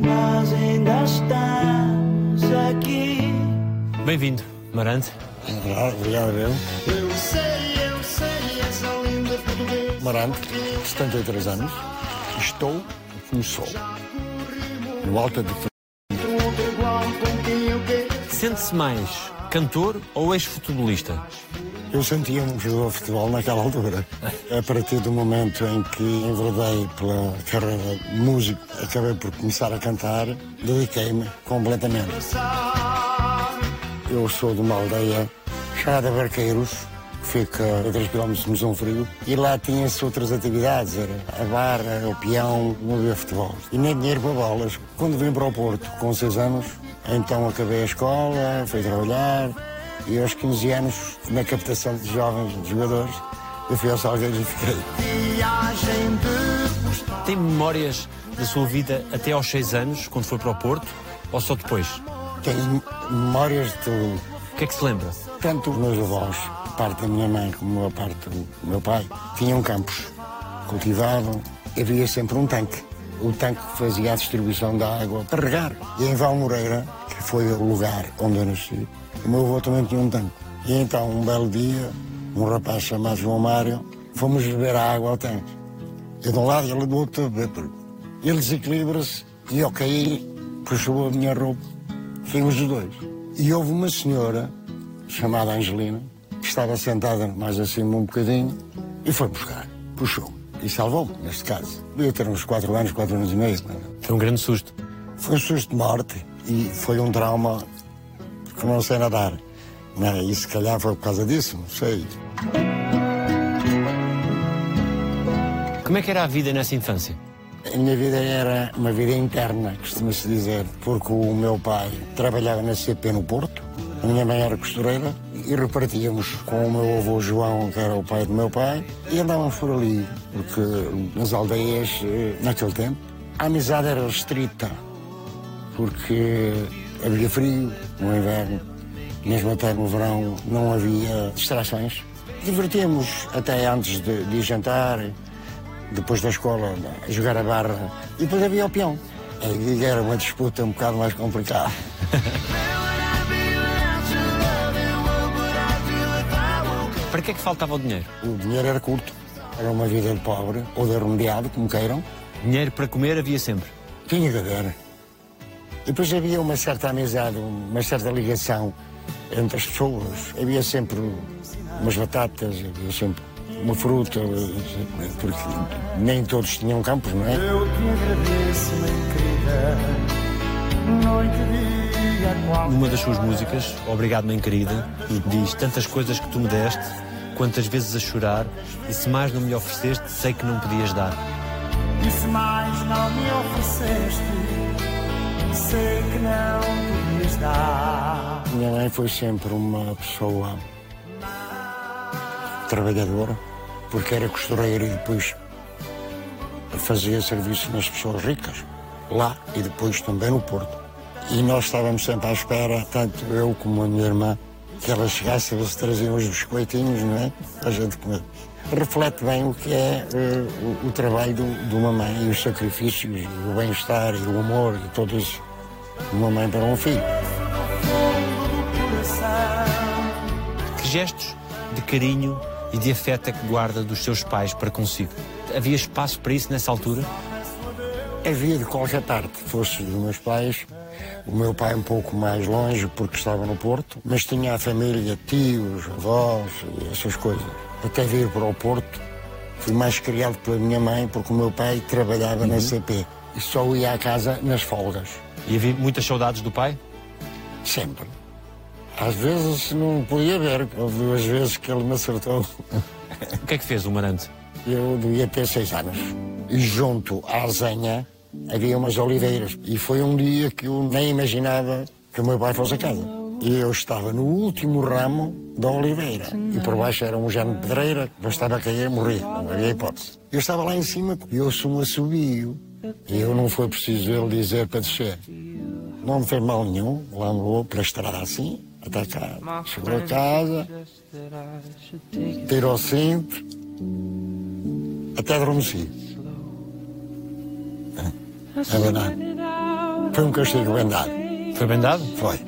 Nós ainda estamos aqui. Bem-vindo, Marante. Obrigado, obrigado eu. Eu sei, eu sei, essa linda portuguesa. Marante, 73 anos. Estou como sou. No alto de Outro igual com quem eu quero. Sente-se mais cantor ou ex-futebolista? Eu sentia-me jogador de futebol naquela altura. A partir do momento em que enveredei pela carreira de músico, acabei por começar a cantar, dediquei-me completamente. Eu sou de uma aldeia chamada Barqueiros, que fica a 3 km de Mosão Frio, e lá tinha-se outras atividades, era a barra, o peão, não havia futebol. E nem dinheiro para bolas. Quando vim para o Porto, com 6 anos, então acabei a escola, fui trabalhar, e aos 15 anos, na captação de jovens de jogadores, eu fui ao Salgueiros e fiquei. Viagem de postal. Tem memórias da sua vida até aos 6 anos, quando foi para o Porto, ou só depois? Tenho memórias de tudo. O que é que se lembra? Tanto os meus avós, parte da minha mãe como a parte do meu pai, tinham campos, cultivavam, havia sempre um tanque. O tanque fazia a distribuição da água para regar. E em Val Moreira, que foi o lugar onde eu nasci, o meu avô também tinha um tanque. E então, um belo dia, um rapaz chamado João Mário, fomos beber a água ao tanque. Eu de um lado e ele do outro. Ele desequilibra-se e eu caí, puxou a minha roupa, caímos os dois. E houve uma senhora, chamada Angelina, que estava sentada mais acima um bocadinho e foi buscar, puxou e salvou-me, neste caso. Devia ter uns 4 anos, 4 anos e meio. é? Foi um grande susto. Foi um susto de morte e foi um trauma que não sei nadar. Não é? E se calhar foi por causa disso, não sei. Como é que era a vida nessa infância? A minha vida era uma vida interna, costuma-se dizer, porque o meu pai trabalhava na CP no Porto, a minha mãe era costureira e repartíamos com o meu avô João, que era o pai do meu pai, e andávamos por ali, porque nas aldeias, eh, naquele tempo, a amizade era restrita, porque havia frio no inverno, mesmo até no verão não havia distrações. Divertíamos até antes de, de jantar, depois da escola, a jogar a barra, e depois havia o peão. Era uma disputa um bocado mais complicada. Para que é que faltava o dinheiro? O dinheiro era curto, era uma vida de pobre, ou de remediado, como queiram. Dinheiro para comer havia sempre. Tinha que haver. E depois havia uma certa amizade, uma certa ligação entre as pessoas. Havia sempre umas batatas, havia sempre uma fruta, porque nem todos tinham campos, não é? Eu te agradeço, minha querida. Noite, dia, qual. Numa das suas músicas, Obrigado, Mãe Querida, diz tantas coisas que tu me deste, quantas vezes a chorar, e se mais não me ofereceste, sei que não podias dar. E se mais não me ofereceste, sei que não podias dar. Minha mãe foi sempre uma pessoa trabalhadora, porque era costureira e depois fazia serviço nas pessoas ricas, lá e depois também no Porto. E nós estávamos sempre à espera, tanto eu como a minha irmã, que ela chegasse a ver se traziam os biscoitinhos, não é? A gente comer. Reflete bem o que é eh, o, o trabalho do- de uma mãe e os sacrifícios, e o bem-estar e o amor e tudo isso de uma mãe para um filho. Que gestos de carinho e de afeto é que guarda dos seus pais para consigo? Havia espaço para isso nessa altura? Havia de qualquer parte, fosse dos meus pais, o meu pai um pouco mais longe porque estava no Porto, mas tinha a família, tios, avós e essas coisas. Até vir para o Porto, fui mais criado pela minha mãe porque o meu pai trabalhava na CP e só ia à casa nas folgas, E havia muitas saudades do pai? sempre. Às vezes não podia ver, houve duas vezes que ele me acertou. O que é que fez o Marante? Eu devia ter seis anos. E junto à Arzenha havia umas oliveiras. E foi um dia que eu nem imaginava que o meu pai fosse a casa. E eu estava no último ramo da oliveira. E por baixo era um género de pedreira, bastava cair e morrer. Não havia hipótese. Eu estava lá em cima e ouço um assobio. E eu não foi preciso ele dizer para descer. Não me fez mal nenhum. Lá andou pela estrada assim, até cá. Chegou a casa, tirou o cinto, até adormeci. É verdade. Foi um castigo bem dado. Foi bem dado? Foi.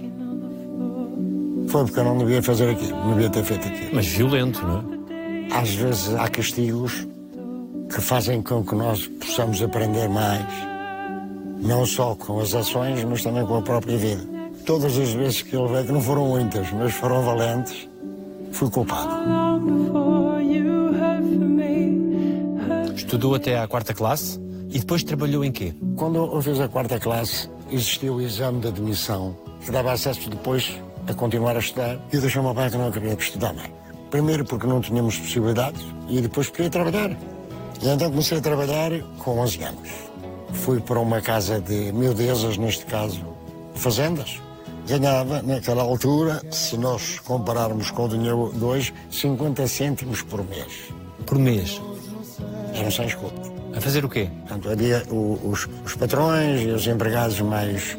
Foi porque eu não devia fazer aquilo, não devia ter feito aquilo. Mas violento, não é? Às vezes há castigos que fazem com que nós possamos aprender mais, não só com as ações, mas também com a própria vida. Todas as vezes que ele veio, que não foram muitas, mas foram valentes, fui culpado. Estudou até à quarta classe e depois trabalhou em quê? Quando eu fiz a quarta classe, existia o exame de admissão, que dava acesso depois a continuar a estudar. E o meu pai que não queria estudar mais. Primeiro porque não tínhamos possibilidades e depois queria trabalhar. E então comecei a trabalhar com 11 anos. Fui para uma casa de miudezas, neste caso, fazendas. Ganhava, naquela altura, se nós compararmos com o dinheiro de hoje, 50 cêntimos por mês. Por mês. Eram sem escutas. A fazer o quê? Portanto, havia o- os, os patrões e os empregados mais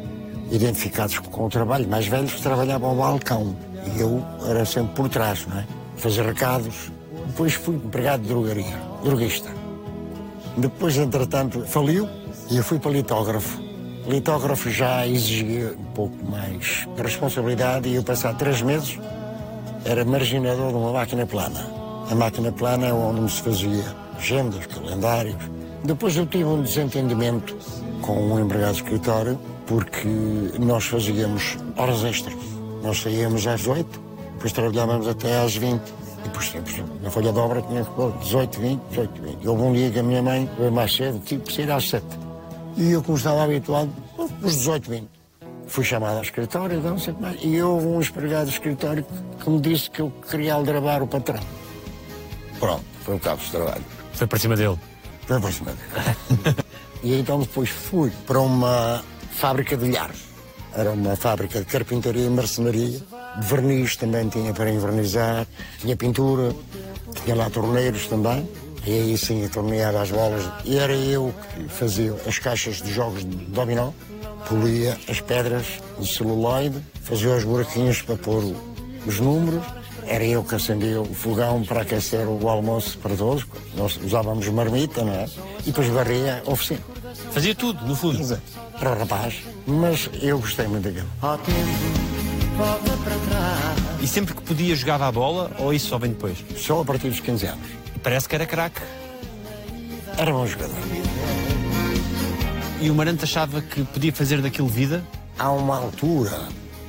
identificados com o trabalho, mais velhos, que trabalhavam ao balcão. E eu era sempre por trás, não é? Fazer recados. Depois fui empregado de drogaria, droguista. Depois, entretanto, faliu e eu fui para litógrafo. Litógrafo já exigia um pouco mais de responsabilidade e eu, passado três meses, era marginador de uma máquina plana. A máquina plana é onde se fazia agendas, calendários. Depois eu tive um desentendimento com um empregado de escritório porque nós fazíamos horas extras. Nós saíamos às 8, depois trabalhávamos até às 20. E por exemplo, na folha de obra tinha que pôr 18, 20, 18, 20. E houve um dia que a minha mãe veio mais cedo, tive que sair às 7. E eu, como estava habituado, os 18, 20. Fui chamado ao escritório, não sei mais. E houve um empregado de escritório que- me disse que eu queria aldrabar o patrão. Pronto, foi o cabo de trabalho. Foi para cima dele. Para dele. e então depois fui para uma fábrica de lhares. Era uma fábrica de carpintaria e marcenaria. De verniz também tinha para envernizar. Tinha pintura. Tinha lá torneiros também. E aí sim eu torneava as bolas. E era eu que fazia as caixas de jogos de dominó. Polia as pedras de celuloide. Fazia os buraquinhos para pôr os números. Era eu que acendia o fogão para aquecer o almoço para todos. Nós usávamos marmita, não é? E depois varria a oficina. Fazia tudo, no fundo. Para o rapaz. Mas eu gostei muito daquilo. Ó tempo, volta para trás. E sempre que podia jogava a bola ou isso só vem depois? Só a partir dos 15 anos. Parece que era craque. Era bom jogador. E o Marante achava que podia fazer daquilo vida? Há uma altura,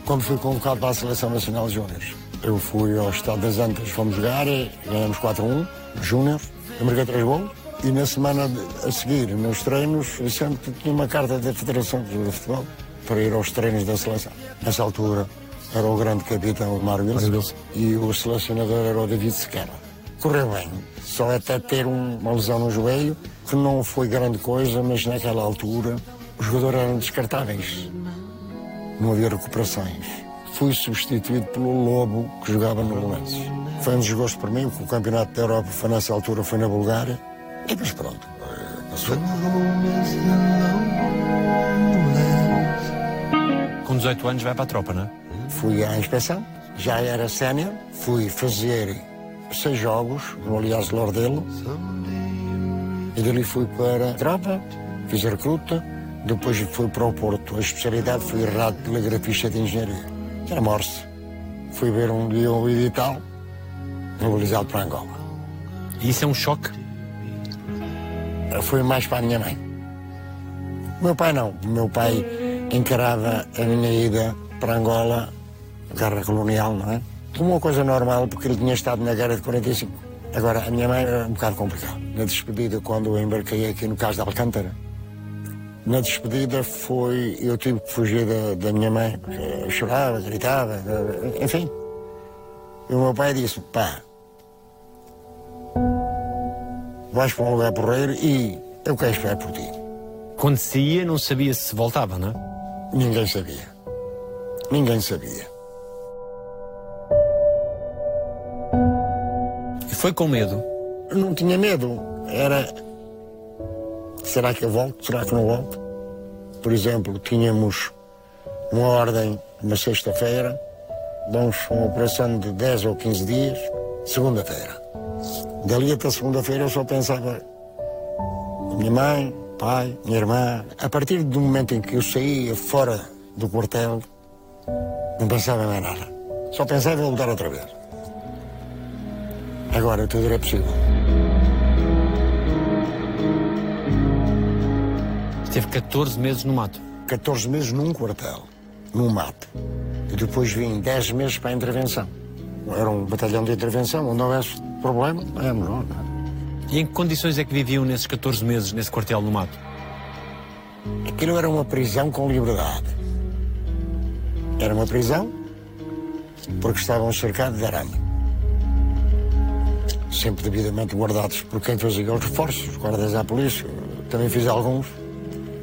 quando fui convocado para a Seleção Nacional de Júniores, eu fui ao Estado das Antas, fomos jogar, ganhamos 4-1, Júnior, eu marquei três gols. E na semana a seguir, nos treinos, eu sempre tinha uma carta da Federação de Futebol para ir aos treinos da seleção. Nessa altura era o grande capitão Mário Wilson e o selecionador era o David Sequeira. Correu bem, só até ter um- uma lesão no joelho, que não foi grande coisa, mas naquela altura os jogadores eram descartáveis não havia recuperações. Fui substituído pelo Lobo, que jogava no Belenenses. Foi um desgosto para mim, porque o Campeonato da Europa foi nessa altura, foi na Bulgária. E depois pronto, eh, passou. Com 18 anos vai para a tropa, não é? Fui à inspeção, já era sénior, fui fazer seis jogos no Aliás Lordelo. E dali fui para a tropa, fiz a recruta, depois fui para o Porto. A especialidade foi errado telegrafista de engenharia. Era Morse. Fui ver um dia o edital, mobilizado para Angola. E isso é um choque. Foi mais para a minha mãe. O meu pai não. O meu pai encarava a minha ida para Angola, guerra colonial, não é? Como uma coisa normal, porque ele tinha estado na guerra de 45. Agora, a minha mãe era um bocado complicado. Na despedida, quando eu embarquei aqui no caso de Alcântara, na despedida foi. Eu tive que fugir da, da minha mãe, porque eu chorava, gritava, enfim. E o meu pai disse: pá, vais para um lugar porreiro e eu quero esperar por ti. Quando saía, não sabia se voltava, não é? Ninguém sabia. Ninguém sabia. E foi com medo. Eu não tinha medo. Era. Será que eu volto? Será que não volto? Por exemplo, tínhamos uma ordem uma sexta-feira, vamos uma operação de 10 ou 15 dias, segunda-feira. Dali até segunda-feira eu só pensava minha mãe, pai, minha irmã. A partir do momento em que eu saía fora do quartel, não pensava mais nada. Só pensava em voltar outra vez. Agora tudo era possível. Esteve 14 meses no mato. 14 meses num quartel, num mato. E depois vim 10 meses para a intervenção. Era um batalhão de intervenção, onde houvesse problema, é menor. E em que condições é que viviam nesses 14 meses nesse quartel no mato? Aquilo era uma prisão com liberdade. Era uma prisão porque estavam cercados de arame. Sempre devidamente guardados por quem fazia os reforços, os guardas da polícia. Também fiz alguns.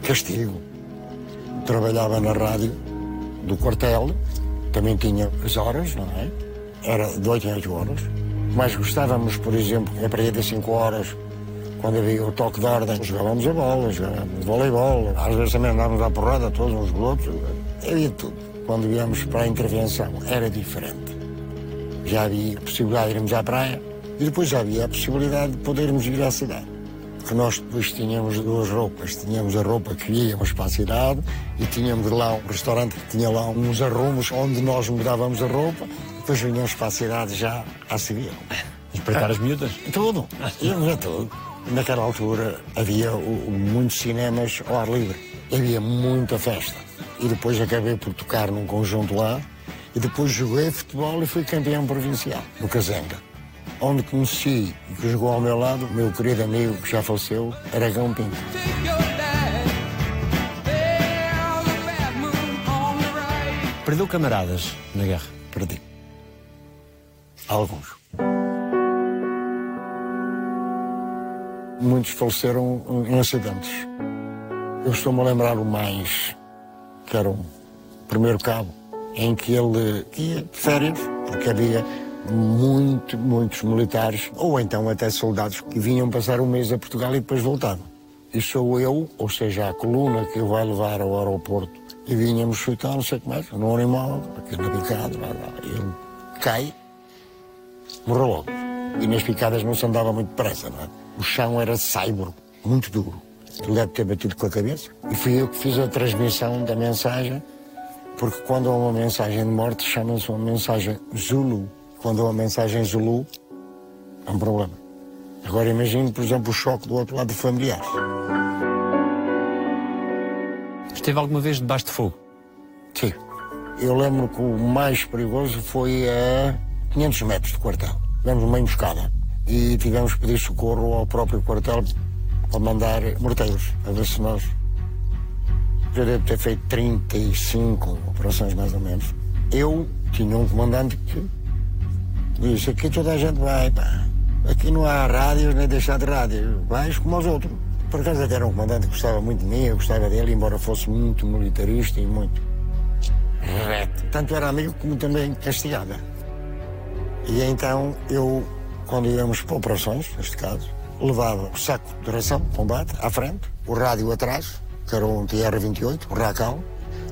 Castigo. Trabalhava na rádio do quartel, também tinha as horas, não é? Era de 8 em 8 horas. Mas gostávamos, por exemplo, a partir das 5 horas, quando havia o toque de ordem, jogávamos a bola, jogávamos voleibol, às vezes também andávamos à porrada todos uns outros. Havia tudo. Quando íamos para a intervenção era diferente. Já havia a possibilidade de irmos à praia e depois já havia a possibilidade de podermos ir à cidade. Porque nós depois tínhamos duas roupas. Tínhamos a roupa que íamos para a cidade e tínhamos lá um restaurante que tinha lá uns arrumos onde nós mudávamos a roupa. Depois vinhamos para a cidade já a civil. Espreitar as miúdas? Tudo. Íamos a tudo. Naquela altura havia muitos cinemas ao ar livre. Havia muita festa. E depois acabei por tocar num conjunto lá. E depois joguei futebol e fui campeão provincial, no Cazenga. Onde conheci e que jogou ao meu lado, meu querido amigo que já faleceu, Aragão Pinto. Perdeu camaradas na guerra. Perdi. Alguns. Muitos faleceram em acidentes. Eu estou-me a lembrar o mais, que era o primeiro cabo, em que ele ia de férias, porque havia muito, muitos militares, ou então até soldados, que vinham passar um mês a Portugal e depois voltavam. E sou eu, ou seja, a coluna que o vai levar ao aeroporto, e vínhamos ficar, não sei como é, num animal, aqui na picada, lá, lá. ele cai, morreu logo. E nas picadas não se andava muito depressa, não é? O chão era saibro, muito duro. Ele deve ter batido com a cabeça. E fui eu que fiz a transmissão da mensagem, porque quando há uma mensagem de morte, chama-se uma mensagem Zulu. Quando há uma mensagem Zulu, é um problema. Agora imagine, por exemplo, o choque do outro lado de familiares. Esteve alguma vez debaixo de fogo? Sim. Eu lembro que o mais perigoso foi a 500 metros do quartel. Tivemos uma emboscada e tivemos que pedir socorro ao próprio quartel para mandar morteiros, a ver se nós. Eu devo ter feito 35 operações mais ou menos. Eu tinha um comandante que disse: aqui toda a gente vai, pá. Aqui não há rádios nem deixar de rádio. Vais como os outros. Por acaso até era um comandante que gostava muito de mim, eu gostava dele, embora fosse muito militarista e muito reto. Tanto era amigo como também castigava. E então eu, quando íamos para operações, neste caso, levava o saco de ração, combate, à frente, o rádio atrás, que era um TR-28, o Racal,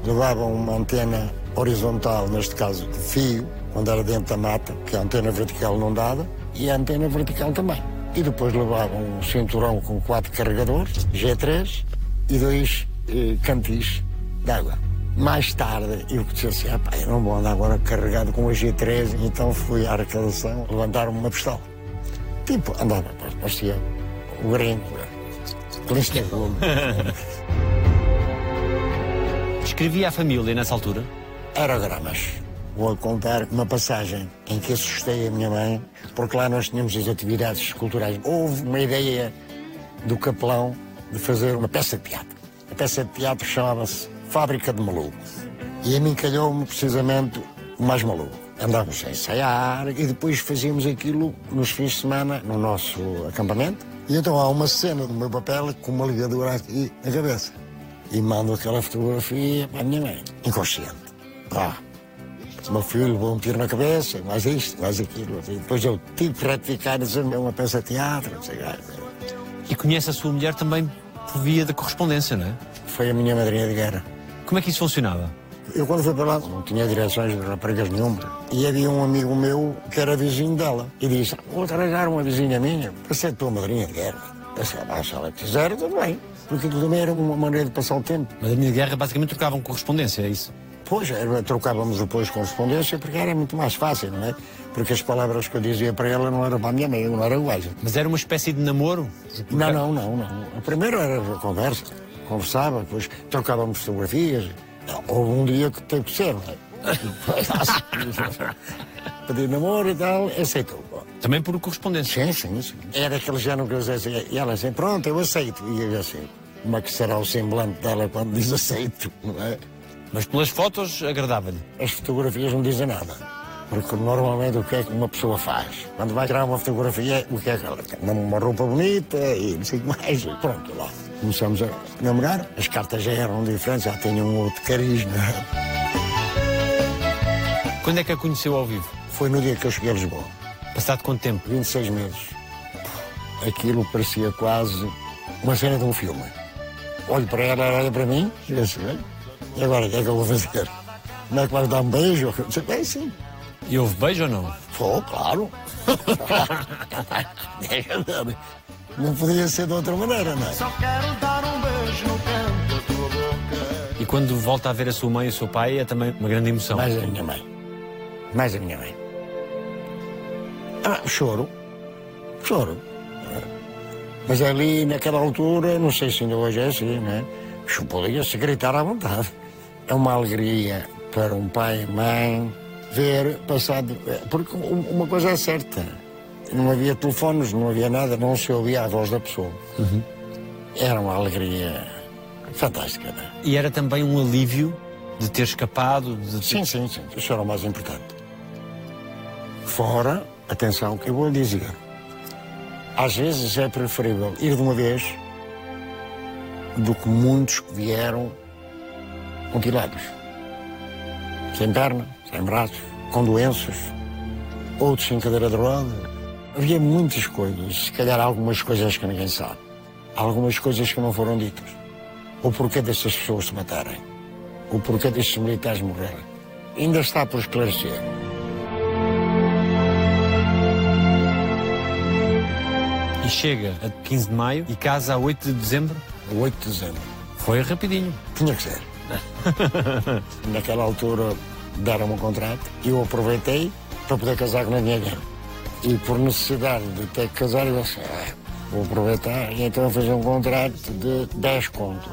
levava uma antena horizontal, neste caso de fio, quando era dentro da mata, que a antena vertical não dava, e a antena vertical também. E depois levava um cinturão com quatro carregadores, G3, e dois eh, cantis de água. Mais tarde, eu disse assim, ah, pá, eu não vou andar agora carregado com a G3, então fui à arrecadação levantar uma pistola. Tipo, andava, parecia o gringo, de volume. Escrevia à família nessa altura? aerogramas. Vou contar uma passagem em que assustei a minha mãe, porque lá nós tínhamos as atividades culturais. Houve uma ideia do capelão de fazer uma peça de teatro. A peça de teatro chamava-se Fábrica de Malucos. E a mim calhou-me precisamente o mais maluco. Andávamos a ensaiar e depois fazíamos aquilo nos fins de semana no nosso acampamento. E então há uma cena do meu papel com uma ligadura aqui na cabeça. E mando aquela fotografia para a minha mãe, inconsciente. Pá, o meu filho levou um tiro na cabeça, mais isto, mais aquilo. E depois eu tive que retificar, dizer é uma peça de teatro, não sei. E conhece a sua mulher também por via da correspondência, não é? Foi a minha madrinha de guerra. Como é que isso funcionava? Eu quando fui para lá não tinha direções de raparigas nenhuma. E havia um amigo meu que era vizinho dela. E disse, vou arranjar uma vizinha minha para ser tua madrinha de guerra. Disse, ah, se ela quiser, tudo bem. Porque aquilo também era uma maneira de passar o tempo. Mas a minha guerra basicamente trocavam correspondência, é isso? Pois, era, trocávamos depois correspondência porque era muito mais fácil, não é? Porque as palavras que eu dizia para ela não eram para a minha mãe, não eram iguais. Mas era uma espécie de namoro? Não, não, não, não. A primeira era a conversa. Conversava, depois trocávamos fotografias. Houve um dia que teve que ser, não é? Pedir namoro e tal, aceitou. Também por correspondência? Sim, sim, sim. Era aquele género que eu dizia, e ela assim, pronto, eu aceito. E eu assim, como é que será o semblante dela quando diz aceito, não é? Mas pelas fotos agradava-lhe? As fotografias não dizem nada. Porque normalmente o que é que uma pessoa faz? Quando vai tirar uma fotografia, o que é que ela tem? Uma roupa bonita e não sei o que mais. E pronto, lá. Começamos a namorar. As cartas já eram diferentes, já tinham um outro carisma. Quando é que a conheceu ao vivo? Foi no dia que eu cheguei a Lisboa. Passado quanto tempo? 26 meses. Aquilo parecia quase uma cena de um filme. Olho para ela, ela olha para mim e assim, e agora o que é que eu vou fazer? Como é que vais dar um beijo? Disse, bem, sim. E houve beijo ou não? Foi, claro. não podia ser de outra maneira, não é? Só quero dar um beijo no canto da tua boca. E quando volta a ver a sua mãe e o seu pai é também uma grande emoção. Mais a minha mãe. Mais a minha mãe. Ah, choro. Choro. Mas ali, naquela altura, não sei se ainda hoje é assim, né? Podia-se gritar à vontade. É uma alegria para um pai e mãe ver passado. Porque uma coisa é certa: não havia telefones, não havia nada, não se ouvia a voz da pessoa. Uhum. Era uma alegria fantástica. Né? E era também um alívio de ter escapado? De ter... Sim, sim, sim. Isso era o mais importante. Fora, atenção, que eu vou lhe dizer. Às vezes é preferível ir de uma vez do que muitos que vieram mutilados. Sem perna, sem braços, com doenças, outros sem cadeira de roda. Havia muitas coisas, se calhar algumas coisas que ninguém sabe. Algumas coisas que não foram ditas. O porquê destas pessoas se matarem. O porquê destes militares morrerem. Ainda está por esclarecer. E chega a 15 de maio e casa a 8 de dezembro? 8 de dezembro. Foi rapidinho. Tinha que ser. Naquela altura deram-me um contrato e eu aproveitei para poder casar com a minha mulher. E por necessidade de ter que casar, eu disse, ah, vou aproveitar. E então eu fiz um contrato de 10 contos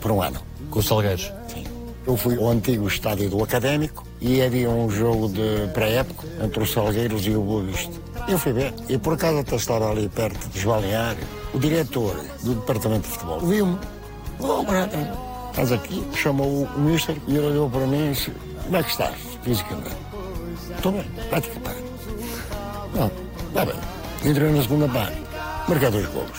por um ano. Com os Salgueiros? Sim. Eu fui ao antigo estádio do Académico e havia um jogo de pré-época entre os Salgueiros e o Boa Vista. Eu fui ver, e por acaso até estava ali perto de Balneário, o diretor do departamento de futebol viu-me. Oh, estás aqui? Chamou o mister e ele olhou para mim e disse: Como é que estás fisicamente? Estou bem, praticamente. Não, está bem. Entrei na segunda parte, marquei dois golos.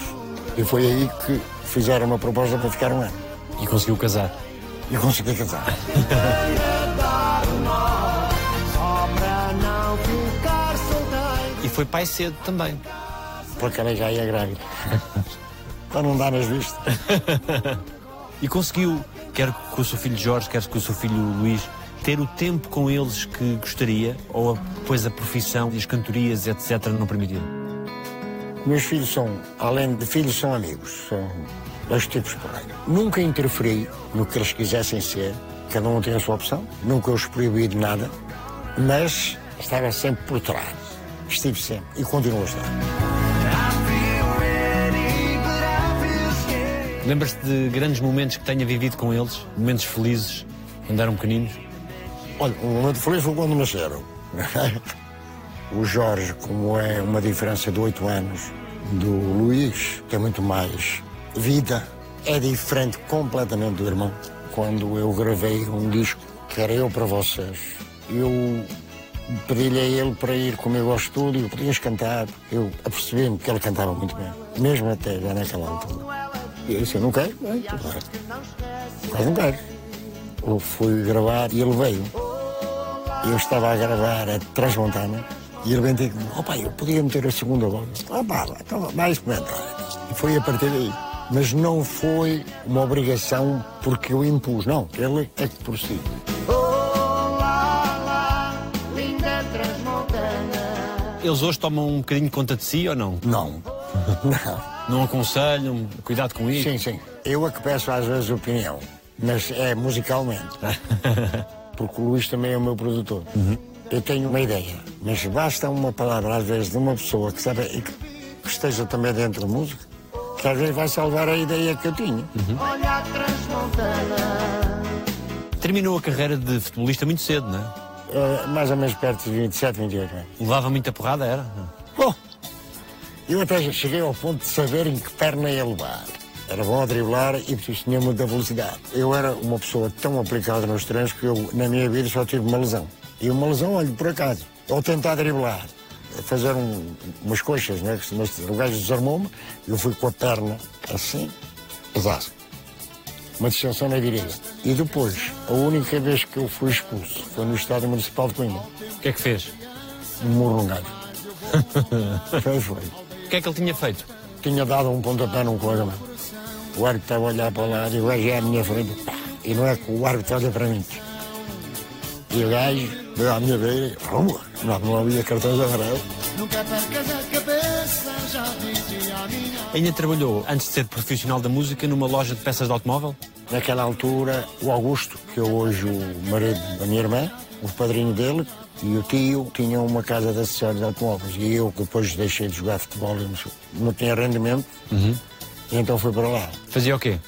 E foi aí que fizeram uma proposta para ficar um ano. E conseguiu casar? E consegui casar. E foi pai cedo também. Porque ela já ia grávida. para não dar nas vistas. E conseguiu, quer com o seu filho Jorge, quer com o seu filho Luís, ter o tempo com eles que gostaria? Ou depois a profissão e as cantorias, etc., não permitiram? Meus filhos são, além de filhos, são amigos. São dois tipos por aí. Nunca interferi no que eles quisessem ser. Cada um tem a sua opção. Nunca os proibi de nada. Mas estava sempre por trás. Estive sempre e continuo a estar. Lembras-te de grandes momentos que tenha vivido com eles? Momentos felizes, quando eram pequeninos? Olha, o momento feliz foi quando nasceram. o Jorge, como é uma diferença de oito anos do Luís, tem muito mais vida, é diferente completamente do irmão. Quando eu gravei um disco que era eu para vocês, eu pedi-lhe a ele para ir comigo ao estúdio, podias cantar. Eu apercebi-me que ele cantava muito bem, mesmo até já naquela altura. E eu disse, eu não quero, não, claro. Mas não quero. Eu fui gravar e ele veio. Eu estava a gravar a Transmontana e ele e disse, oh pai, eu podia meter a segunda voz. Ah pá, então vai experimentar. E foi a partir daí. Mas não foi uma obrigação porque eu impus, não. Ele é que por si. Eles hoje tomam um bocadinho conta de si ou não? Não. Não. Não aconselham? Cuidado com isso? Sim, sim. Eu é que peço às vezes opinião, mas é musicalmente. Porque o Luís também é o meu produtor. Eu tenho uma ideia, mas basta uma palavra às vezes de uma pessoa que sabe e que, esteja também dentro da música, que às vezes vai salvar a ideia que eu tinha. Olha a transmontana. Terminou a carreira de futebolista muito cedo, não é? Eh, mais ou menos perto de 27, 28 anos. Levava muita porrada, era? Oh, eu até cheguei ao ponto de saber em que perna ia levar. Era bom a driblar e preciso tinha muita velocidade. Eu era uma pessoa tão aplicada nos treinos que eu, na minha vida, só tive uma lesão. E uma lesão, olha, por acaso, ao tentar driblar, fazer um- umas coxas, né? que Mas o gajo desarmou-me, eu fui com a perna assim, pesaço. Uma distensão na direita. E depois, a única vez que eu fui expulso foi no Estádio Municipal de Coimbra. O que é que fez? Um murro num gajo. foi, foi. O que é que ele tinha feito? tinha dado um pontapé num colega meu. O árbitro estava a olhar para lá e o gajo é à minha frente. E não é que o árbitro olha para mim. E o gajo veio à minha beira e rua. Não, não havia cartões amarelos. Nunca percas a cabeça, já dizia a minha. Ainda trabalhou, antes de ser profissional da música, numa loja de peças de automóvel? Naquela altura, o Augusto, que é hoje o marido da minha irmã, o padrinho dele e o tio tinham uma casa de acessórios de automóveis. E eu, que depois deixei de jogar futebol, e não, tinha rendimento, e então fui para lá. Fazia o quê?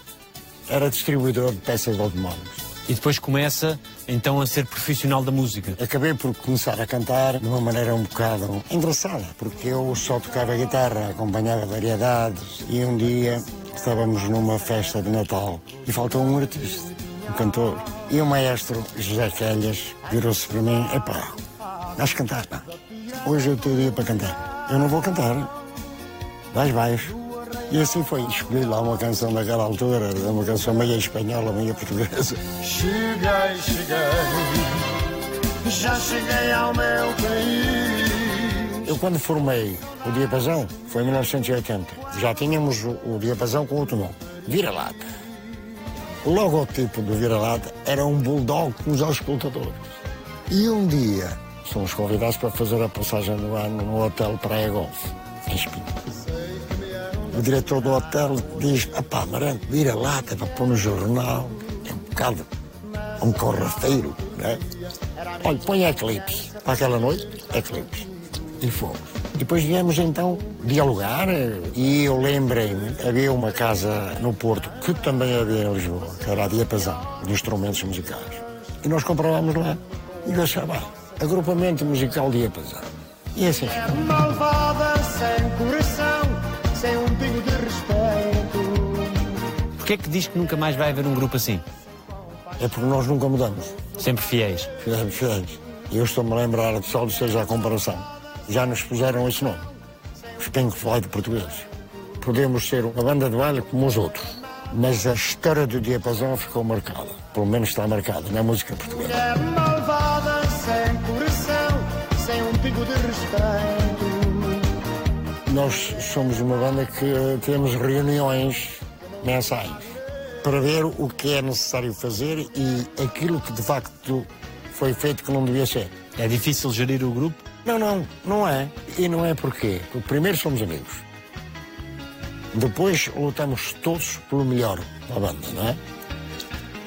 Era distribuidor de peças de automóveis. E depois começa, então, a ser profissional da música. Acabei por começar a cantar de uma maneira um bocado engraçada, porque eu só tocava guitarra, acompanhava variedades, e um dia estávamos numa festa de Natal e faltou um artista, um cantor. E o maestro José Calhas virou-se para mim: epá, vais cantar, pá. Hoje é o teu dia para cantar. Eu não vou cantar. Vais, vais. E assim foi. Escolhi lá uma canção daquela altura, uma canção meia espanhola, meia portuguesa. Cheguei, cheguei. Já cheguei ao meu país. Eu quando formei o Diapasão foi em 1980. Já tínhamos o, o Diapasão com outro nome. Vira-lata. O logotipo do Vira-lata era um bulldog com os auscultadores. E um dia fomos convidados para fazer a passagem do ano no Hotel Praia Golf, em Espinho. O diretor do hotel diz, apá, Amarante, vira-lata para pôr no jornal. É um bocado um corrafeiro, né? Olha, põe Eclipse. Para aquela noite, Eclipse. E fomos. Depois viemos então dialogar eh, e eu lembrei-me, havia uma casa no Porto, que também havia em Lisboa, que era a Diapasão, de instrumentos musicais. E nós comprávamos lá. E eu achava, ah, agrupamento musical Diapasão. E assim ficou. Malvada, sem coração, sem um pingo de respeito. Porquê é que diz que nunca mais vai haver um grupo assim? É porque nós nunca mudamos. Sempre fiéis. Fizemos fiéis. E eu estou-me a lembrar, só de seja a comparação. Já nos puseram esse nome. Os Pink Floyd portugueses. Podemos ser uma banda de baile como os outros. Mas a história do diapasão ficou marcada. Pelo menos está marcada na música portuguesa. É malvada, sem coração, sem um pingo de respeito. Nós somos uma banda que eh, temos reuniões mensais para ver o que é necessário fazer e aquilo que de facto foi feito que não devia ser. É difícil gerir o grupo? Não, não, não é. E não é porquê. Porque primeiro somos amigos. Depois lutamos todos pelo melhor da banda, não é?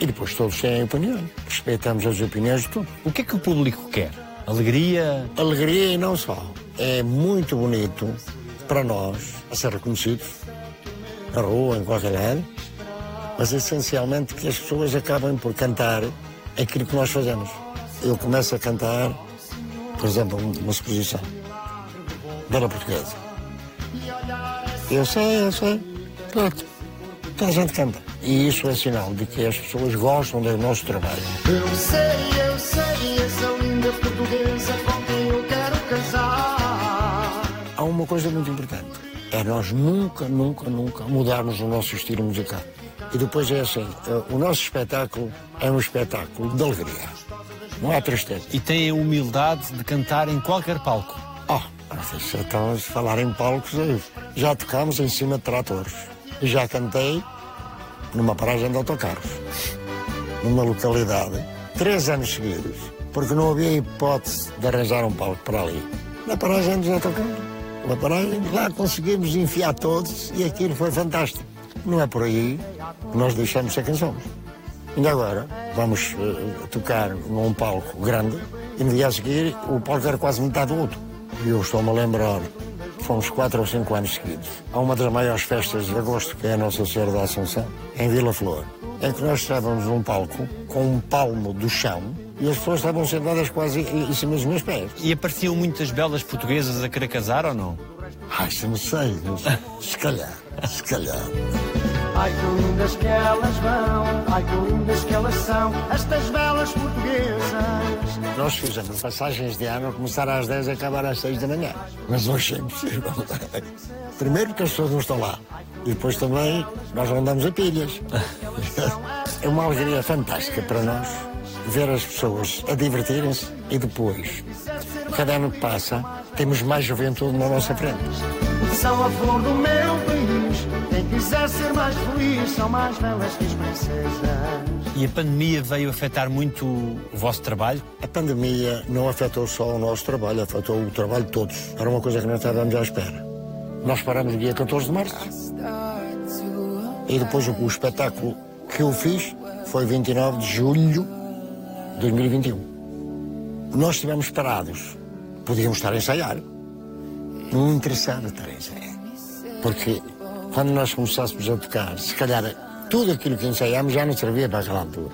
E depois todos têm opiniões. Respeitamos as opiniões de todos. O que é que o público quer? Alegria? Alegria e não só. É muito bonito para nós a ser reconhecidos na rua, em qualquer lado, mas essencialmente que as pessoas acabem por cantar aquilo que nós fazemos. Eu começo a cantar, por exemplo, uma exposição dela portuguesa. Eu sei, eu sei. Pronto. Toda a gente canta. E isso é sinal de que as pessoas gostam do nosso trabalho. Eu sei, eu sei, essa linda portuguesa com quem eu quero casar. Há uma coisa muito importante. É nós nunca, nunca, nunca mudarmos o nosso estilo musical. E depois é assim, eh, o nosso espetáculo é um espetáculo de alegria. Não há tristeza. E têm a humildade de cantar em qualquer palco. Oh, se estamos a falar em palcos, já tocamos em cima de tratores. E já cantei numa paragem de autocarros. Numa localidade, três anos seguidos, porque não havia hipótese de arranjar um palco para ali. Na paragem dos autocarros. uma paragem, lá conseguimos enfiar todos e aquilo foi fantástico. Não é por aí que nós deixamos ser quem somos. Ainda agora, vamos uh, tocar num palco grande e no dia a seguir o palco era quase metade do outro. E eu estou-me a lembrar, fomos quatro ou cinco anos seguidos, a uma das maiores festas de agosto, que é a Nossa Senhora da Assunção, em Vila Flor, em que nós estávamos num palco com um palmo do chão e as pessoas estavam sentadas quase em cima dos meus pés. E apareciam muitas belas portuguesas a querer casar ou não? Ai, se não sei, mas se calhar, se calhar. Ai que lindas que elas vão, ai que lindas que elas são, estas belas portuguesas. Nós fizemos passagens de ano a começar às 10 e acabar às 6 da manhã. Mas hoje é impossível. Primeiro porque as pessoas não estão lá. E depois também nós andamos a pilhas. É uma alegria fantástica para nós ver as pessoas a divertirem-se e depois, cada ano que passa, temos mais juventude na nossa frente. São a flor do meu país, quiser ser mais feliz, são mais belas que as princesas. E a pandemia veio afetar muito o vosso trabalho? A pandemia não afetou só o nosso trabalho, afetou o trabalho de todos. Era uma coisa que não estávamos à espera. Nós paramos no dia 14 de março e depois o, o espetáculo que eu fiz foi 29 de julho de 2021. Nós estivemos parados. Podíamos estar a ensaiar. Não interessava estar a ensaiar. Porque quando nós começássemos a tocar, se calhar tudo aquilo que ensaiámos já não servia para aquela altura.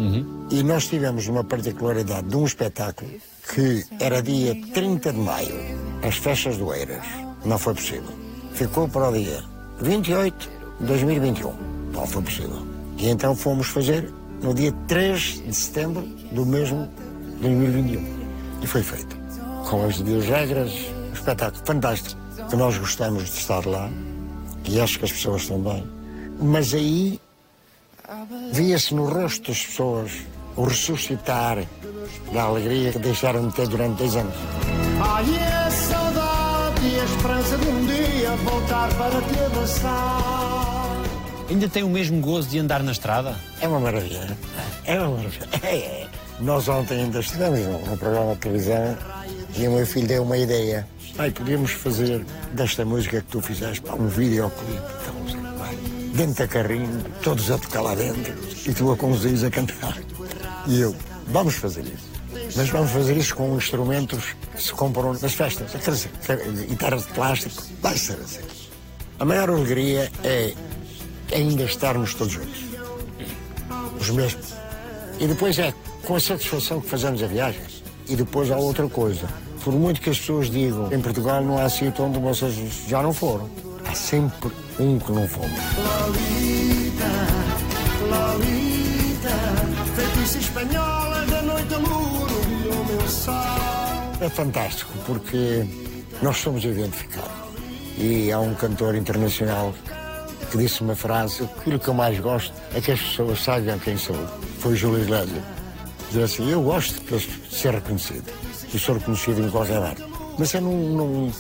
E nós tivemos uma particularidade de um espetáculo que era dia 30 de maio, as festas do Eiras. Não foi possível. Ficou para o dia 28 de 2021. Não foi possível. E então fomos fazer no dia 3 de setembro do mesmo 2021. E foi feito. Com as devidas regras, um espetáculo fantástico, que nós gostamos de estar lá, e acho que as pessoas também. Mas aí via-se no rosto das pessoas o ressuscitar da alegria que deixaram de ter durante 10 anos. Ai, a saudade e a esperança de um dia voltar para te abraçar. Ainda tem o mesmo gozo de andar na estrada? É uma maravilha. É uma maravilha. É, é. Nós ontem ainda estivemos num num programa de televisão e o meu filho deu uma ideia. Pai, podíamos fazer desta música que tu fizeste um videoclipe. Então, dentro da carrinho, todos a tocar lá dentro e tu a conduzires a cantar. E eu, vamos fazer isso. Mas vamos fazer isso com instrumentos que se compram nas festas. Guitarras de plástico, vai ser assim. A maior alegria é ainda estarmos todos juntos. Os mesmos. E depois é com a satisfação que fazemos a viagem. E depois há outra coisa. Por muito que as pessoas digam, em Portugal não há sítio onde vocês já não foram. Há sempre um que não fomos. Lolita, Lolita, feitiça espanhola da noite a lua o meu sol. É fantástico porque nós somos identificados. E há um cantor internacional que disse uma frase: aquilo que eu mais gosto é que as pessoas saibam quem sou. Foi Júlio Iglesias. Diz assim: eu gosto de ser reconhecido. E sou reconhecido em qualquer bar. Mas eu não, não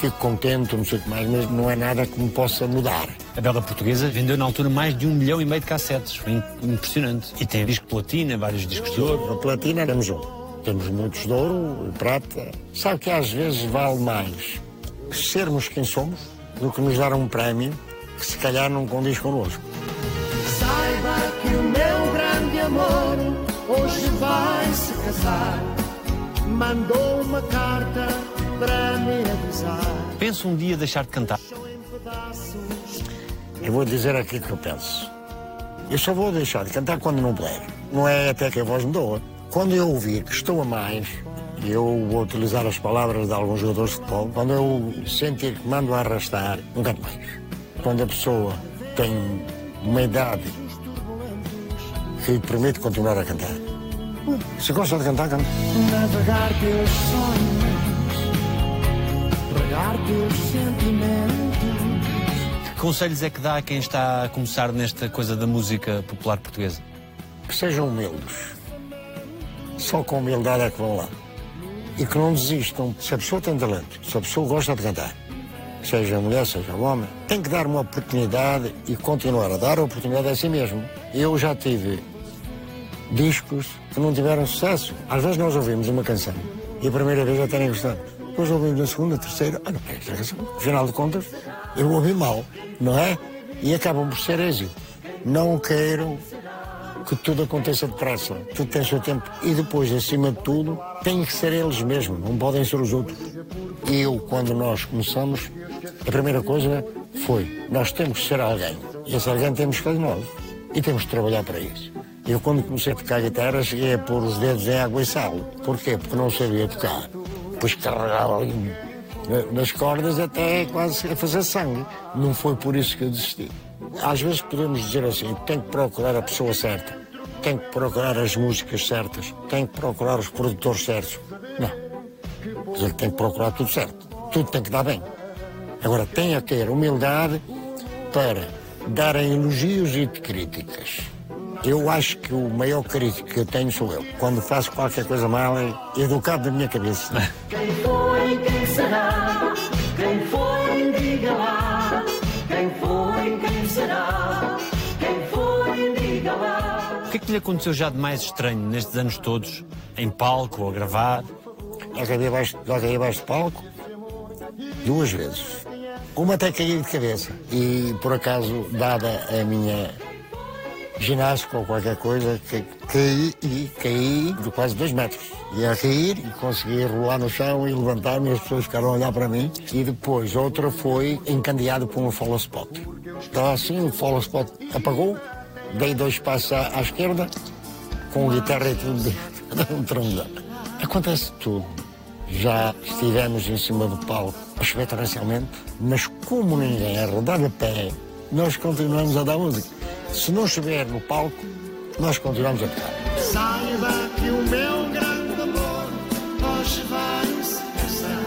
fico contente, não sei o que mais, mas não é nada que me possa mudar. A Bela Portuguesa vendeu na altura mais de um milhão e meio de cassetes. Foi im- impressionante. E tem disco de platina, vários discos de ouro. A platina temos um. Temos muitos de ouro e prata. Sabe que às vezes vale mais sermos quem somos do que nos dar um prémio que se calhar não condiz connosco. Saiba que o meu grande amor hoje vai se casar. Mandou uma carta para me avisar. Penso um dia deixar de cantar. Eu vou dizer aquilo que eu penso. Eu só vou deixar de cantar quando não puder. Não é até que a voz me doa. Quando eu ouvir que estou a mais, e eu vou utilizar as palavras de alguns jogadores de futebol, quando eu sentir que mando a arrastar, não canto mais. Quando a pessoa tem uma idade que lhe permite continuar a cantar. Se gosta de cantar, canta. Navegar teus sonhos, regar teus sentimentos. Que conselhos é que dá a quem está a começar nesta coisa da música popular portuguesa? que sejam humildes. Só com humildade é que vão lá. E que não desistam. Se a pessoa tem talento, se a pessoa gosta de cantar, seja mulher, seja homem, tem que dar uma oportunidade e continuar a dar a oportunidade a si mesmo. Eu já tive discos que não tiveram sucesso. Às vezes nós ouvimos uma canção e a primeira vez já terem gostado. depois ouvimos na segunda, terceira, ah, não, é esta canção. Afinal de contas, eu ouvi mal, não é? E acabam por ser êxito. Não quero que tudo aconteça depressa. Tudo tem seu tempo. E depois, acima de tudo, têm que ser eles mesmos, não podem ser os outros. Eu, quando nós começamos, a primeira coisa foi: nós temos que ser alguém. E esse alguém temos que ser nós. E temos que trabalhar para isso. Eu, quando comecei a tocar guitarra, cheguei a pôr os dedos em água e sal. Porquê? Porque não sabia tocar. Depois carregava ali nas cordas até quase a fazer sangue. Não foi por isso que eu desisti. Às vezes podemos dizer assim: tem que procurar a pessoa certa, tem que procurar as músicas certas, tem que procurar os produtores certos. Não. Quer dizer, tem que procurar tudo certo. Tudo tem que dar bem. Agora, tem a ter humildade para darem elogios e críticas. Eu acho que o maior crítico que eu tenho sou eu. Quando faço qualquer coisa mal, é educado da minha cabeça. Quem foi, quem será? Quem foi, diga lá. Quem foi, quem será? Quem foi, diga lá. O que é que lhe aconteceu já de mais estranho nestes anos todos, em palco ou a gravar? Já caí abaixo, já caí abaixo de palco duas vezes. Uma até caí de cabeça. E por acaso, dada a minha ginástica ou qualquer coisa, que caí e caí de quase dois metros. Ia a cair e consegui rolar no chão e levantar-me e as pessoas ficaram a olhar para mim. E depois outra foi encandeado por um follow spot. Estava assim, o follow spot apagou, dei dois passos à, esquerda, com guitarra e tudo dentro, um. Acontece tudo. Já estivemos em cima do palco torrencialmente, mas como ninguém a rodar a pé, nós continuamos a dar música. Se não chover no palco, nós continuamos a tocar. Saiba que o meu grande amor hoje vai se casar.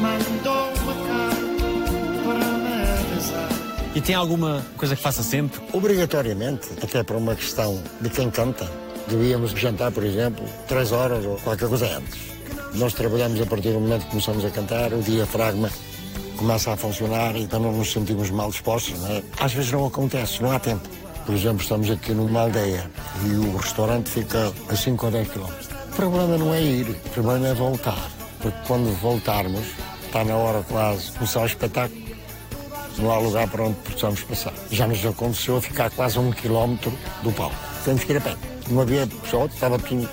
Mandou uma carta para me avisar. E tem alguma coisa que faça sempre? Obrigatoriamente, até por uma questão de quem canta, devíamos jantar, por exemplo, três horas ou qualquer coisa antes. Nós trabalhamos a partir do momento que começamos a cantar, o diafragma começa a funcionar e não nos sentimos mal dispostos. Não é? Às vezes não acontece, não há tempo. Por exemplo, estamos aqui numa aldeia e o restaurante fica a 5 ou 10 quilómetros. O problema não é ir, o problema é voltar. Porque quando voltarmos, está na hora quase de começar o espetáculo, não há lugar para onde possamos passar. Já nos aconteceu ficar quase a um quilómetro do palco. Temos que ir a pé. Não havia pessoal, estava tudo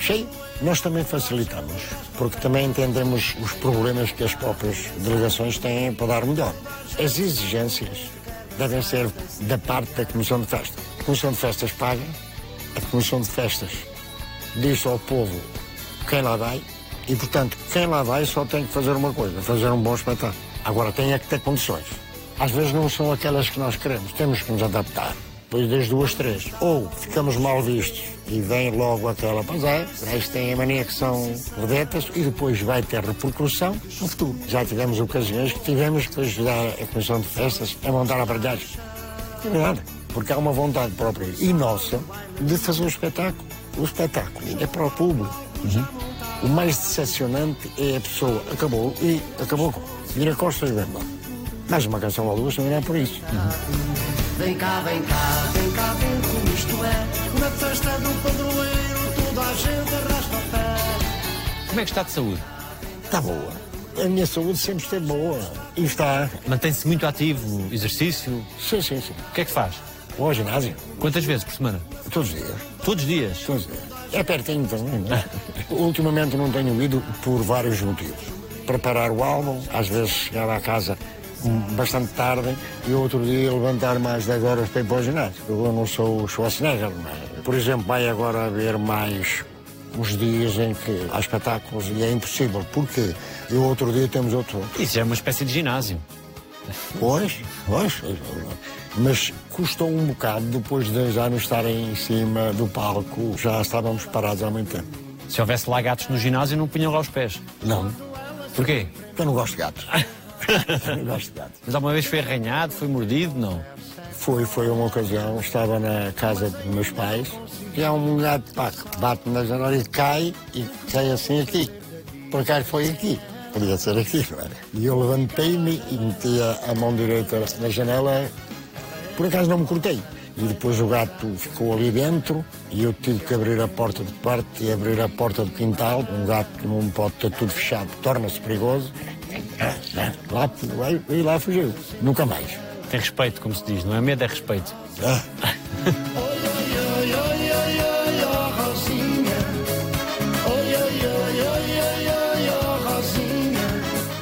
cheio. Nós também facilitamos, porque também entendemos os problemas que as próprias delegações têm para dar melhor. As exigências devem ser da parte da Comissão de Festas. A Comissão de Festas paga, a Comissão de Festas diz ao povo quem lá vai e, portanto, quem lá vai só tem que fazer uma coisa, fazer um bom espetáculo. Agora tem é que ter condições. Às vezes não são aquelas que nós queremos, temos que nos adaptar. Depois das duas, três. Ou ficamos mal vistos e vem logo aquela, pois é, eles têm a mania que são vedetas e depois vai ter repercussão no futuro. Já tivemos ocasiões que tivemos que ajudar a Comissão de Festas a montar aparelhagens. É verdade, porque há uma vontade própria e nossa de fazer um espetáculo. O espetáculo é para o público. O mais decepcionante é a pessoa acabou e acabou, vira costas e vai embora. Mais uma canção ou duas também não é por isso. Vem cá, vem cá, vem cá ver como isto é. Na festa do padroeiro toda a gente arrasta o pé. Como é que está de saúde? Está boa. A minha saúde sempre esteve boa. E está. Mantém-se muito ativo, exercício. Sim, sim, sim. O que é que faz? Vou ao ginásio. Quantas vezes por semana? Todos os dias. Todos os dias? Todos os dias. É pertinho também, não é? Ultimamente não tenho ido por vários motivos. Preparar o álbum, às vezes chegar à casa bastante tarde e outro dia levantar mais 10 horas para ir para o ginásio. Eu não sou o Schwarzenegger, é? Por exemplo, vai agora haver mais uns dias em que há espetáculos e é impossível. Porquê? E o outro dia temos outro. Isso é uma espécie de ginásio. Pois, pois. Mas custou um bocado depois de já não estarem em cima do palco. Já estávamos parados há muito tempo. Se houvesse lá gatos no ginásio, não punham lá os pés. Não, Porquê? eu não gosto de gatos. Não gosto de gatos. Mas alguma vez foi arranhado, foi mordido? Não. Foi, foi uma ocasião, estava na casa dos meus pais e há um gato pá, que bate na janela e cai e cai assim aqui. Por acaso foi aqui. Podia ser aqui, não era? E eu levantei-me e meti a, mão direita na janela. Por acaso não me cortei. e depois o gato ficou ali dentro e eu tive que abrir a porta do quarto e abrir a porta do quintal. Um gato não pode ter tudo fechado, torna-se perigoso. Lá, e lá fugiu. Nunca mais. Tem respeito, como se diz, não é medo, é respeito. Ah,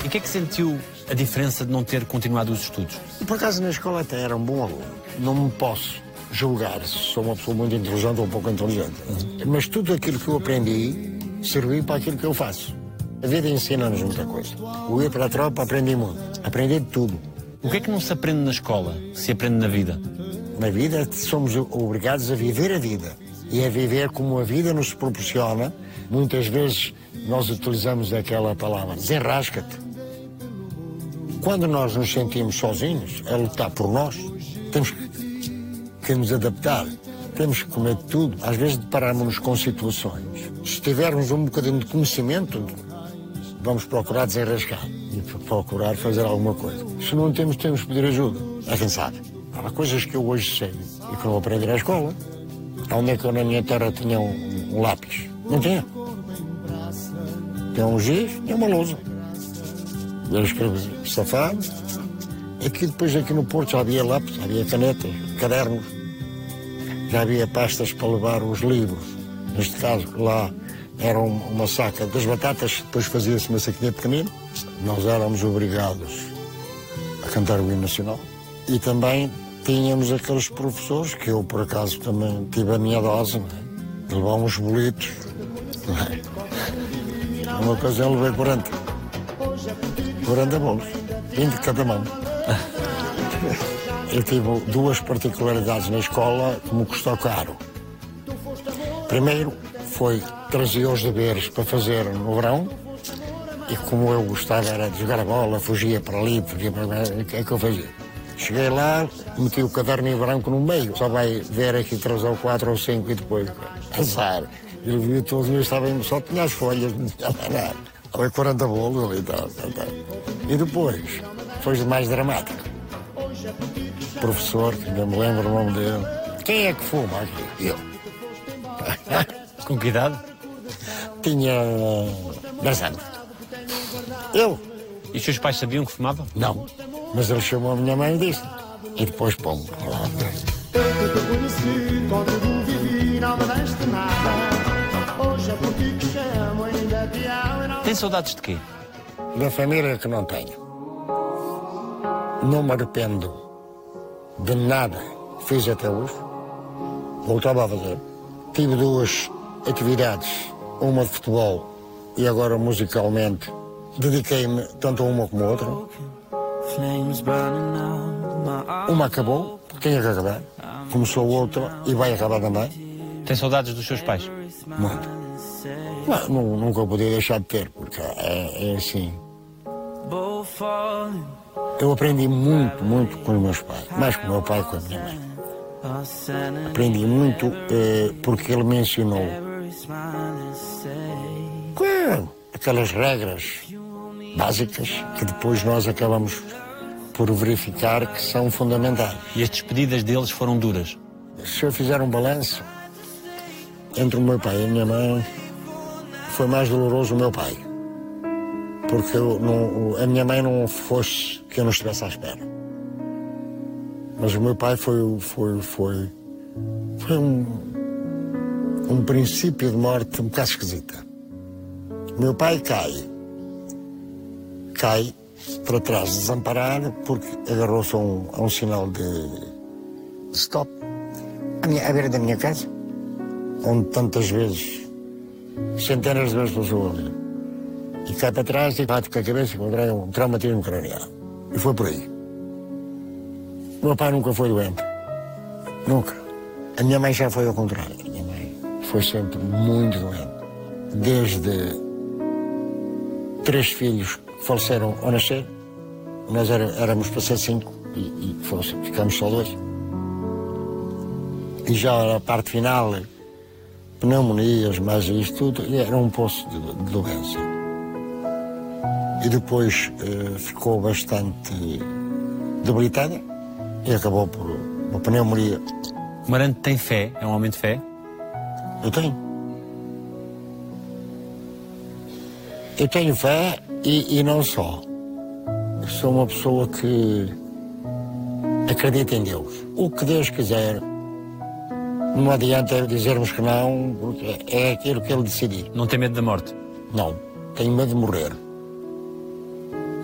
E o que é que sentiu a diferença de não ter continuado os estudos? Por acaso na escola até era um bom aluno. Não me posso julgar se sou uma pessoa muito inteligente ou um pouco inteligente. Mas tudo aquilo que eu aprendi serviu para aquilo que eu faço. A vida ensina-nos muita coisa. O ir para a tropa aprendi muito. Aprendi de tudo. O que é que não se aprende na escola, se aprende na vida? Na vida somos obrigados a viver a vida. E a viver como a vida nos proporciona. Muitas vezes nós utilizamos aquela palavra, desenrasca-te. Quando nós nos sentimos sozinhos, a lutar por nós, temos que nos adaptar. Temos que comer tudo. Às vezes deparamos-nos com situações. Se tivermos um bocadinho de conhecimento, vamos procurar desenrascar e procurar fazer alguma coisa. Se não temos, temos que pedir ajuda. É quem sabe. Há coisas que eu hoje sei e que não aprendi na escola. Onde é que eu na minha terra tinha um, um lápis? Não tinha. Tem um giz e uma lousa. Eu escrevi safado. Aqui depois, aqui no Porto, já havia lápis, já havia canetas, cadernos. Já havia pastas para levar os livros. Neste caso, lá era um- uma saca das batatas, depois fazia-se uma saquinha pequenina. Nós éramos obrigados a cantar o hino nacional. E também tínhamos aqueles professores, que eu por acaso também tive a minha dose, é? levar uns bolitos. é? Uma ocasião levei 40. 40 bolos, 20 de cada mão. Eu tive duas particularidades na escola que me custou caro. Primeiro foi trazer os deveres para fazer no verão e como eu gostava era de jogar a bola, fugia para ali, fugia para lá, o que é que eu fazia? Cheguei lá, meti o caderno em branco no meio, só vai ver aqui três ou quatro ou cinco e depois azar. Ele viu todos, eu estava só tinha as folhas, não tinha nada. Foi 40 bolos ali tal, tal, tal. E depois, foi mais dramático. O professor, que ainda me lembro o nome dele, quem é que fuma aqui? Eu. Com que idade? Tinha 10 anos. Eu? E os seus pais sabiam que fumava? Não. Mas ele chamou a minha mãe e disse. E depois pô Eu que te conheci, com tudo vivi, não me deste nada. Hoje é por ti que chamo, ainda te amo e não Tem saudades de quê? Da família que não tenho. Não me arrependo de nada que fiz até hoje. Voltava a fazer. Tive duas atividades, uma de futebol e agora musicalmente. Dediquei-me tanto a uma como a outra. Uma acabou, tinha que acabar. Começou outra e vai acabar também. Tem saudades dos seus pais? Muito. Não, nu- nunca podia deixar de ter, porque é, é assim. Eu aprendi muito, muito com os meus pais, mais com o meu pai que com a minha mãe. Aprendi muito eh, porque ele me ensinou Claro, aquelas regras básicas que depois nós acabamos por verificar que são fundamentais. E as despedidas deles foram duras. Se eu fizer um balanço entre o meu pai e a minha mãe, foi mais doloroso o meu pai. Porque eu não- a minha mãe não fosse que eu não estivesse à espera. Mas o meu pai foi, foi, foi, foi um, um princípio de morte um bocado esquisita. Meu pai cai. Cai para trás desamparado porque agarrou-se a um, a um sinal de stop à, minha, beira da minha casa, onde tantas vezes, centenas de vezes passou ali. E cai para trás e bate com a cabeça contrai um traumatismo craniano. E foi por aí. Meu pai nunca foi doente. Nunca. A minha mãe já foi ao contrário. A minha mãe foi sempre muito doente. Desde três filhos que faleceram ao nascer, nós era- éramos para ser cinco e, e ficamos só dois. E já a parte final, pneumonias, mais isto tudo, e era um poço de, de doença. E depois eh, ficou bastante debilitada e acabou por uma pneumonia Marante tem fé, é um homem de fé. Eu tenho. Eu tenho fé e, e não só. Eu sou uma pessoa que acredita em Deus. O que Deus quiser, não adianta dizermos que não, porque é aquilo que Ele decidir. Não tem medo da morte. Não, tenho medo de morrer.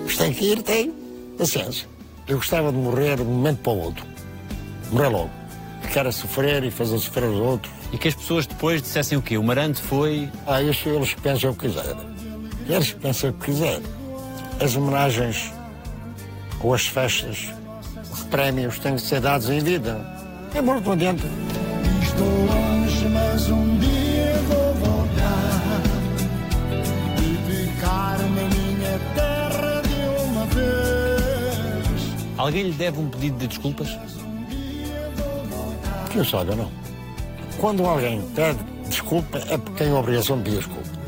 Mas tem que ir, tem. Paciência. Eu gostava de morrer de um momento para o outro. Morrer logo. Ficar a sofrer e fazer sofrer os outros. E que as pessoas depois dissessem o quê? O Marante foi. Ah, isso eles pensam o que quiserem. Eles que pensam o que quiserem. As homenagens ou as festas, os prémios têm que ser dados em vida. É morto não adianta. Estou longe, mas um dia vou voltar e ficar na minha terra de uma vez. Alguém lhe deve um pedido de desculpas? Que eu saiba, não. Quando alguém pede desculpa, é porque tem a obrigação de pedir desculpa.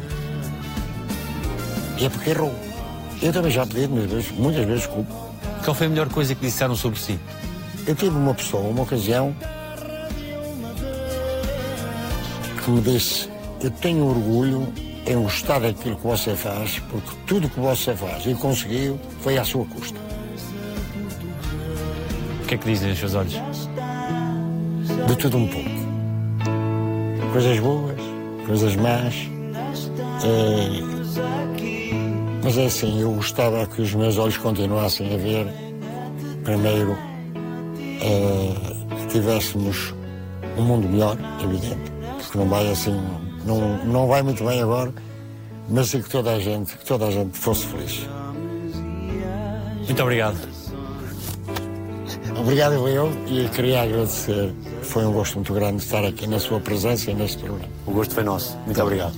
É porque errou. Eu também já pedi muitas vezes, muitas vezes desculpa. Qual foi a melhor coisa que disseram sobre si? Eu tive uma pessoa, uma ocasião, que me disse: Eu tenho orgulho em gostar daquilo que você faz, porque tudo que você faz e conseguiu foi à sua custa. O que é que dizem os seus olhos? De tudo um pouco. Coisas boas, coisas más. É, Mas é assim, eu gostava que os meus olhos continuassem a ver, primeiro, é, que tivéssemos um mundo melhor, evidente, porque não vai assim, não, não vai muito bem agora, mas é que toda a gente, que toda a gente fosse feliz. Muito obrigado. Obrigado eu e queria agradecer. Foi um gosto muito grande estar aqui na sua presença e neste programa. O gosto foi nosso. Muito obrigado.